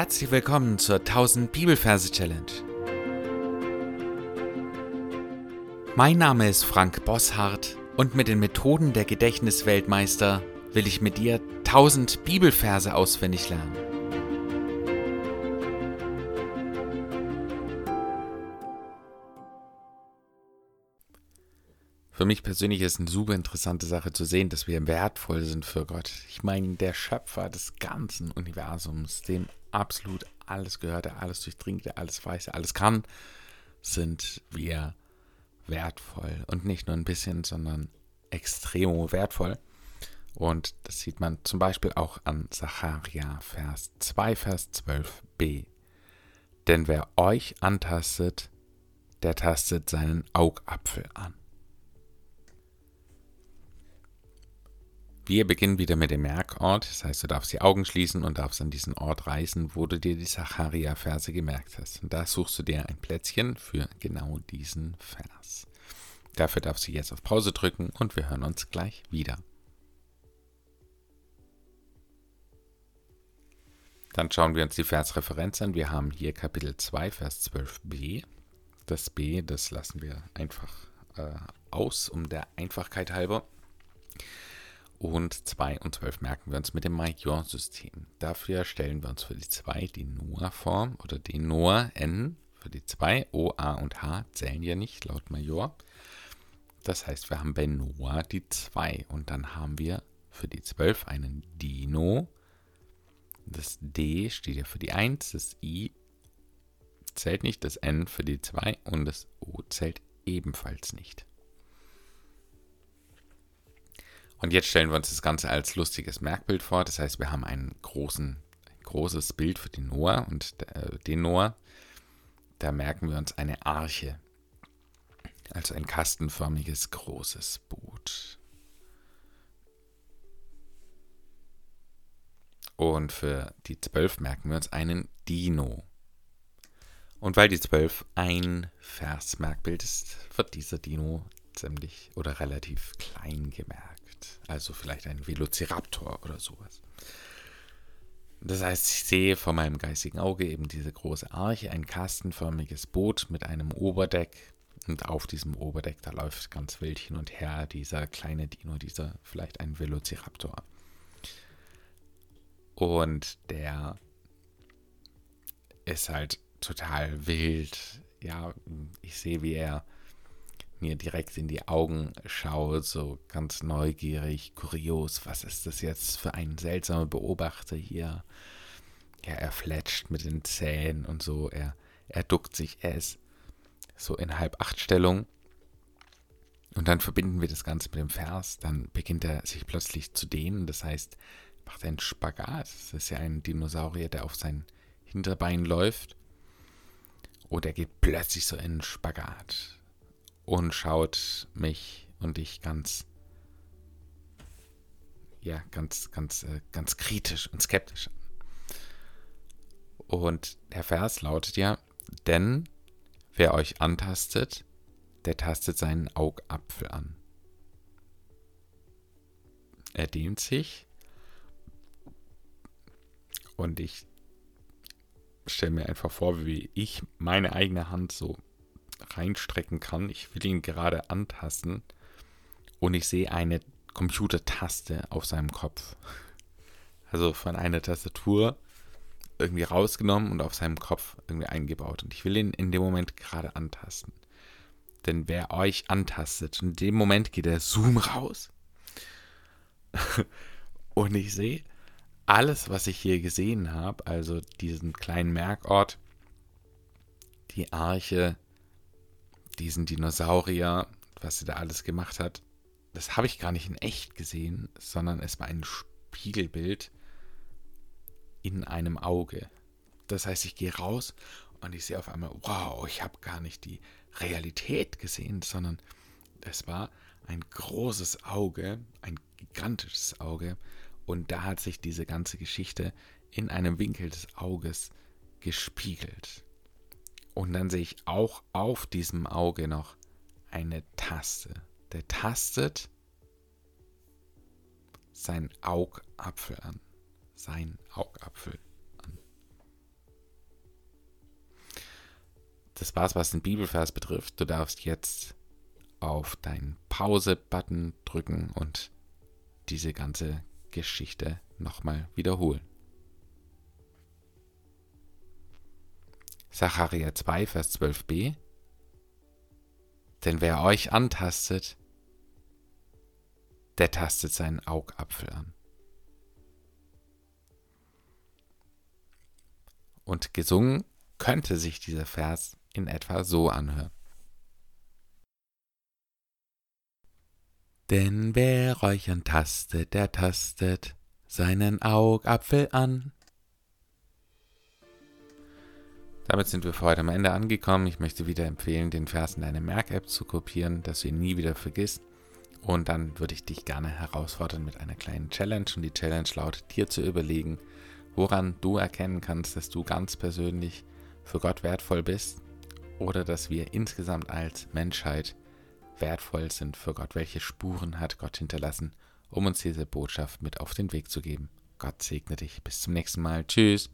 Herzlich willkommen zur 1000 Bibelverse Challenge. Mein Name ist Frank Bosshardt und mit den Methoden der Gedächtnisweltmeister will ich mit dir 1000 Bibelverse auswendig lernen. Für mich persönlich ist es eine super interessante Sache zu sehen, dass wir wertvoll sind für Gott. Ich meine, der Schöpfer des ganzen Universums, dem absolut alles gehört, der alles durchdringt, der alles weiß, der alles kann, sind wir wertvoll. Und nicht nur ein bisschen, sondern extrem wertvoll. Und das sieht man zum Beispiel auch an Zacharia, Vers 2, Vers 12b. Denn wer euch antastet, der tastet seinen Augapfel an. Wir beginnen wieder mit dem Merkort. Das heißt, du darfst die Augen schließen und darfst an diesen Ort reisen, wo du dir die Sacharia-Verse gemerkt hast. Und da suchst du dir ein Plätzchen für genau diesen Vers. Dafür darfst du jetzt auf Pause drücken und wir hören uns gleich wieder. Dann schauen wir uns die Versreferenz an. Wir haben hier Kapitel 2, Vers 12b. Das B, das lassen wir einfach äh, aus, um der Einfachkeit halber und 2 und 12 merken wir uns mit dem Major-System. Dafür stellen wir uns für die 2 die Noah-Form oder den Noah N für die 2. O, A und H zählen ja nicht laut Major. Das heißt, wir haben bei Noah die 2 und dann haben wir für die 12 einen Dino. Das D steht ja für die 1, das I zählt nicht, das N für die 2 und das O zählt ebenfalls nicht. Und jetzt stellen wir uns das Ganze als lustiges Merkbild vor. Das heißt, wir haben einen großen, ein großes Bild für den Noah und äh, den Noah. Da merken wir uns eine Arche. Also ein kastenförmiges großes Boot. Und für die 12 merken wir uns einen Dino. Und weil die 12 ein Versmerkbild ist, wird dieser Dino ziemlich oder relativ klein gemerkt. Also vielleicht ein Velociraptor oder sowas. Das heißt, ich sehe vor meinem geistigen Auge eben diese große Arche, ein kastenförmiges Boot mit einem Oberdeck. Und auf diesem Oberdeck, da läuft ganz wild hin und her dieser kleine Dino, dieser vielleicht ein Velociraptor. Und der ist halt total wild. Ja, ich sehe, wie er mir direkt in die Augen schaut, so ganz neugierig, kurios, was ist das jetzt für ein seltsamer Beobachter hier? Ja, er fletscht mit den Zähnen und so, er, er duckt sich, er ist so in Halb-Acht-Stellung. Und dann verbinden wir das Ganze mit dem Vers, dann beginnt er sich plötzlich zu dehnen, das heißt, macht einen Spagat. Das ist ja ein Dinosaurier, der auf sein Hinterbein läuft. Oder er geht plötzlich so in einen Spagat und schaut mich und ich ganz, ja, ganz, ganz, äh, ganz kritisch und skeptisch an. Und der Vers lautet ja, denn wer euch antastet, der tastet seinen Augapfel an. Er dehnt sich und ich stelle mir einfach vor, wie ich meine eigene Hand so reinstrecken kann. Ich will ihn gerade antasten und ich sehe eine Computertaste auf seinem Kopf. Also von einer Tastatur irgendwie rausgenommen und auf seinem Kopf irgendwie eingebaut. Und ich will ihn in dem Moment gerade antasten. Denn wer euch antastet, in dem Moment geht der Zoom raus. und ich sehe alles, was ich hier gesehen habe, also diesen kleinen Merkort, die Arche, diesen Dinosaurier, was sie da alles gemacht hat, das habe ich gar nicht in echt gesehen, sondern es war ein Spiegelbild in einem Auge. Das heißt, ich gehe raus und ich sehe auf einmal, wow, ich habe gar nicht die Realität gesehen, sondern es war ein großes Auge, ein gigantisches Auge und da hat sich diese ganze Geschichte in einem Winkel des Auges gespiegelt. Und dann sehe ich auch auf diesem Auge noch eine Taste. Der tastet sein Augapfel an. Sein Augapfel an. Das war's, was den Bibelvers betrifft. Du darfst jetzt auf deinen Pause-Button drücken und diese ganze Geschichte nochmal wiederholen. Sacharja 2, Vers 12b. Denn wer euch antastet, der tastet seinen Augapfel an. Und gesungen könnte sich dieser Vers in etwa so anhören. Denn wer euch antastet, der tastet seinen Augapfel an. Damit sind wir für heute am Ende angekommen. Ich möchte wieder empfehlen, den Vers in deine Merk-App zu kopieren, dass du ihn nie wieder vergisst. Und dann würde ich dich gerne herausfordern mit einer kleinen Challenge. Und die Challenge lautet, dir zu überlegen, woran du erkennen kannst, dass du ganz persönlich für Gott wertvoll bist oder dass wir insgesamt als Menschheit wertvoll sind für Gott. Welche Spuren hat Gott hinterlassen, um uns diese Botschaft mit auf den Weg zu geben? Gott segne dich. Bis zum nächsten Mal. Tschüss.